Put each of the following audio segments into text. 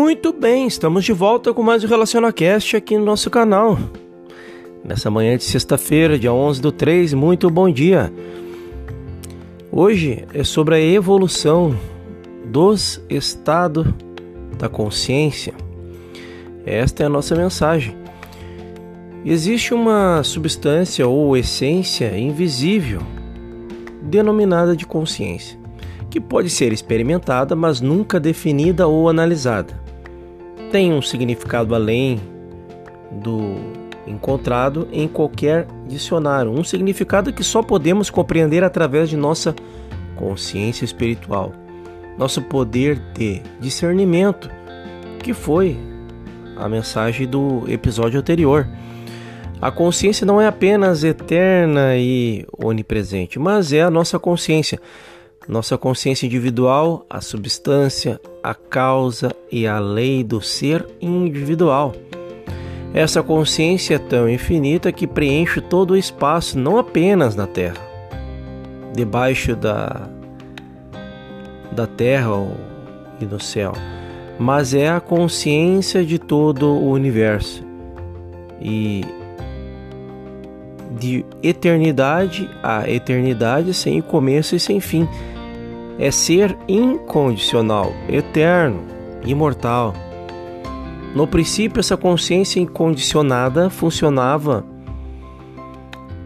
Muito bem, estamos de volta com mais o RelacionaCast aqui no nosso canal. Nessa manhã de sexta-feira, dia 11 do 3, muito bom dia. Hoje é sobre a evolução dos estados da consciência. Esta é a nossa mensagem. Existe uma substância ou essência invisível, denominada de consciência, que pode ser experimentada, mas nunca definida ou analisada. Tem um significado além do encontrado em qualquer dicionário, um significado que só podemos compreender através de nossa consciência espiritual, nosso poder de discernimento, que foi a mensagem do episódio anterior. A consciência não é apenas eterna e onipresente, mas é a nossa consciência. Nossa consciência individual, a substância, a causa e a lei do ser individual. Essa consciência é tão infinita que preenche todo o espaço, não apenas na Terra, debaixo da, da Terra e no céu, mas é a consciência de todo o universo. E de eternidade a eternidade, sem começo e sem fim. É ser incondicional, eterno, imortal. No princípio, essa consciência incondicionada funcionava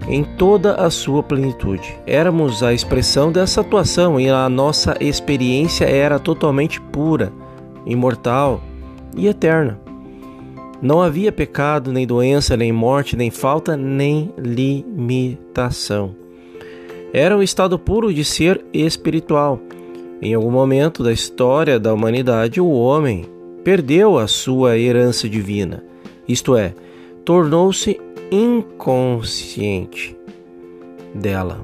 em toda a sua plenitude. Éramos a expressão dessa atuação e a nossa experiência era totalmente pura, imortal e eterna. Não havia pecado, nem doença, nem morte, nem falta, nem limitação. Era um estado puro de ser espiritual. Em algum momento da história da humanidade, o homem perdeu a sua herança divina, isto é, tornou-se inconsciente dela.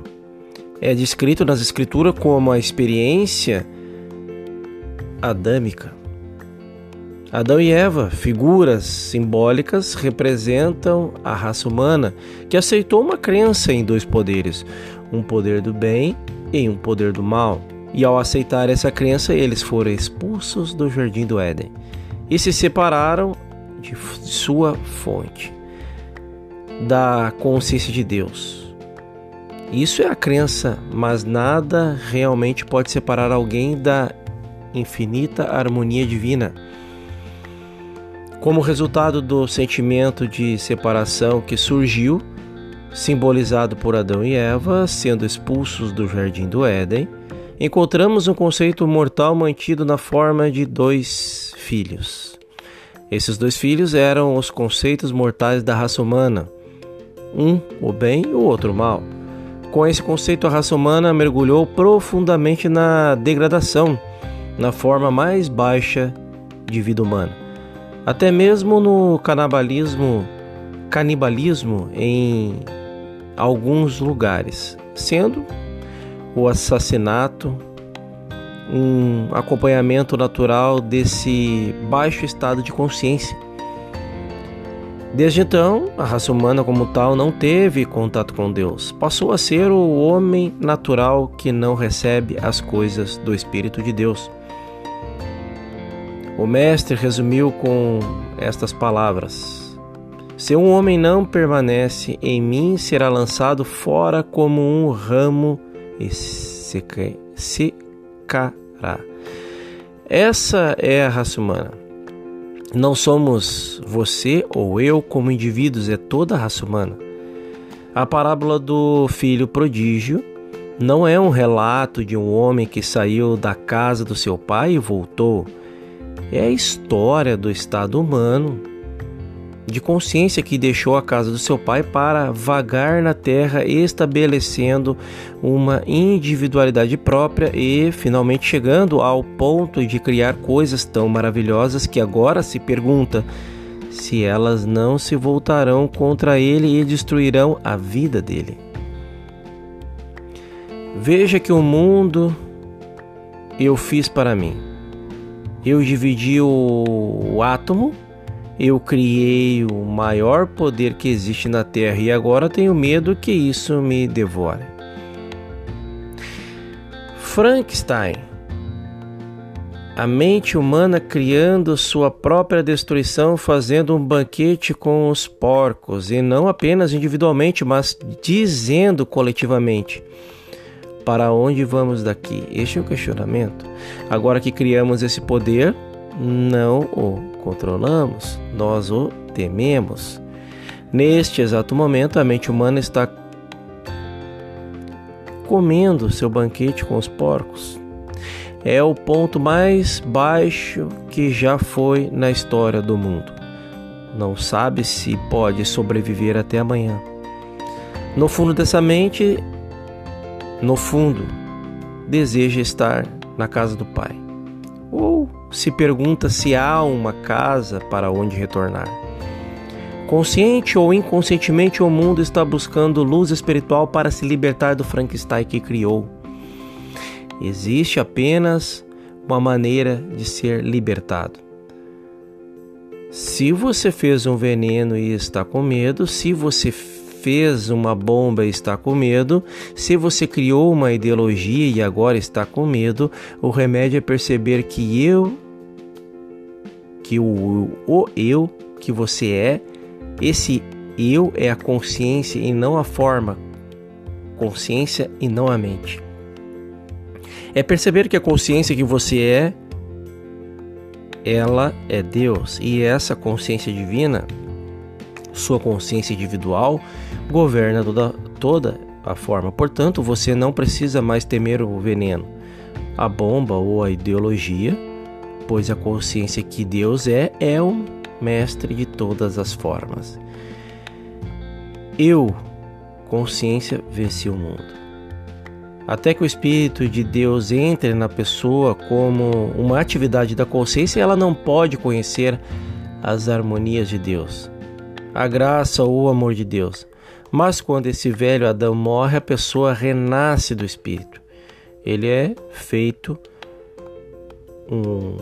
É descrito nas Escrituras como a experiência adâmica. Adão e Eva, figuras simbólicas, representam a raça humana que aceitou uma crença em dois poderes, um poder do bem e um poder do mal. E ao aceitar essa crença, eles foram expulsos do jardim do Éden e se separaram de sua fonte, da consciência de Deus. Isso é a crença, mas nada realmente pode separar alguém da infinita harmonia divina. Como resultado do sentimento de separação que surgiu, simbolizado por Adão e Eva sendo expulsos do jardim do Éden, encontramos um conceito mortal mantido na forma de dois filhos. Esses dois filhos eram os conceitos mortais da raça humana, um o bem e o outro o mal. Com esse conceito, a raça humana mergulhou profundamente na degradação, na forma mais baixa de vida humana. Até mesmo no canibalismo, canibalismo em alguns lugares, sendo o assassinato um acompanhamento natural desse baixo estado de consciência. Desde então, a raça humana como tal não teve contato com Deus. Passou a ser o homem natural que não recebe as coisas do Espírito de Deus. O mestre resumiu com estas palavras: Se um homem não permanece em mim, será lançado fora como um ramo e secará. Essa é a raça humana. Não somos você ou eu como indivíduos, é toda a raça humana. A parábola do filho prodígio não é um relato de um homem que saiu da casa do seu pai e voltou. É a história do estado humano de consciência que deixou a casa do seu pai para vagar na terra, estabelecendo uma individualidade própria e finalmente chegando ao ponto de criar coisas tão maravilhosas que agora se pergunta se elas não se voltarão contra ele e destruirão a vida dele. Veja que o mundo eu fiz para mim. Eu dividi o átomo eu criei o maior poder que existe na Terra e agora tenho medo que isso me devore. Frankenstein. a mente humana criando sua própria destruição, fazendo um banquete com os porcos, e não apenas individualmente, mas dizendo coletivamente: para onde vamos daqui? Este é o questionamento. Agora que criamos esse poder, não o controlamos, nós o tememos. Neste exato momento, a mente humana está comendo seu banquete com os porcos. É o ponto mais baixo que já foi na história do mundo. Não sabe se pode sobreviver até amanhã. No fundo dessa mente no fundo, deseja estar na casa do Pai. Ou se pergunta se há uma casa para onde retornar. Consciente ou inconscientemente, o mundo está buscando luz espiritual para se libertar do Frankenstein que criou. Existe apenas uma maneira de ser libertado. Se você fez um veneno e está com medo, se você fez uma bomba e está com medo, se você criou uma ideologia e agora está com medo, o remédio é perceber que eu, que o, o eu que você é, esse eu é a consciência e não a forma, consciência e não a mente. É perceber que a consciência que você é, ela é Deus. E essa consciência divina sua consciência individual governa toda, toda a forma. Portanto, você não precisa mais temer o veneno, a bomba ou a ideologia, pois a consciência que Deus é é o mestre de todas as formas. Eu, consciência, venci o mundo. Até que o Espírito de Deus entre na pessoa como uma atividade da consciência, ela não pode conhecer as harmonias de Deus a graça ou o amor de Deus. Mas quando esse velho Adão morre, a pessoa renasce do Espírito. Ele é feito um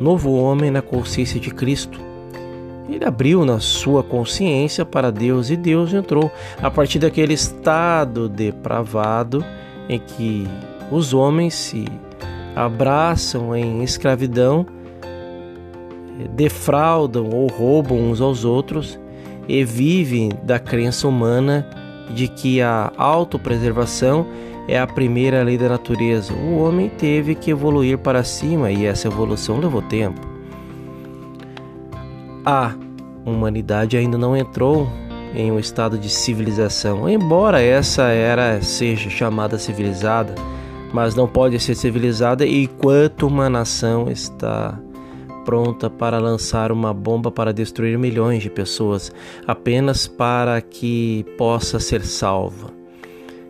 novo homem na consciência de Cristo. Ele abriu na sua consciência para Deus e Deus entrou. A partir daquele estado depravado em que os homens se abraçam em escravidão, defraudam ou roubam uns aos outros, e vivem da crença humana de que a autopreservação é a primeira lei da natureza. O homem teve que evoluir para cima e essa evolução levou tempo. A humanidade ainda não entrou em um estado de civilização, embora essa era seja chamada civilizada, mas não pode ser civilizada enquanto uma nação está pronta para lançar uma bomba para destruir milhões de pessoas apenas para que possa ser salva.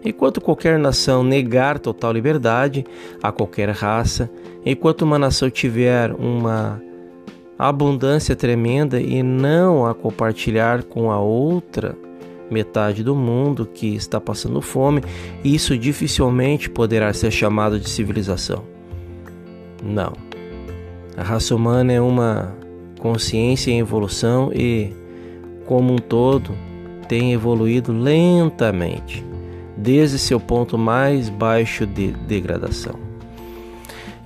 Enquanto qualquer nação negar total liberdade a qualquer raça, enquanto uma nação tiver uma abundância tremenda e não a compartilhar com a outra metade do mundo que está passando fome, isso dificilmente poderá ser chamado de civilização. Não. A raça humana é uma consciência em evolução e, como um todo, tem evoluído lentamente, desde seu ponto mais baixo de degradação.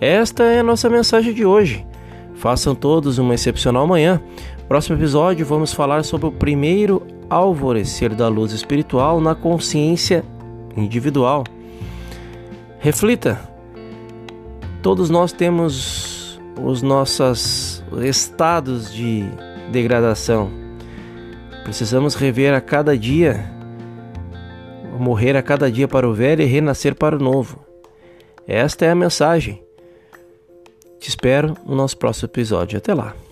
Esta é a nossa mensagem de hoje. Façam todos uma excepcional manhã. Próximo episódio vamos falar sobre o primeiro alvorecer da luz espiritual na consciência individual. Reflita. Todos nós temos os nossos estados de degradação. Precisamos rever a cada dia, morrer a cada dia para o velho e renascer para o novo. Esta é a mensagem. Te espero no nosso próximo episódio. Até lá.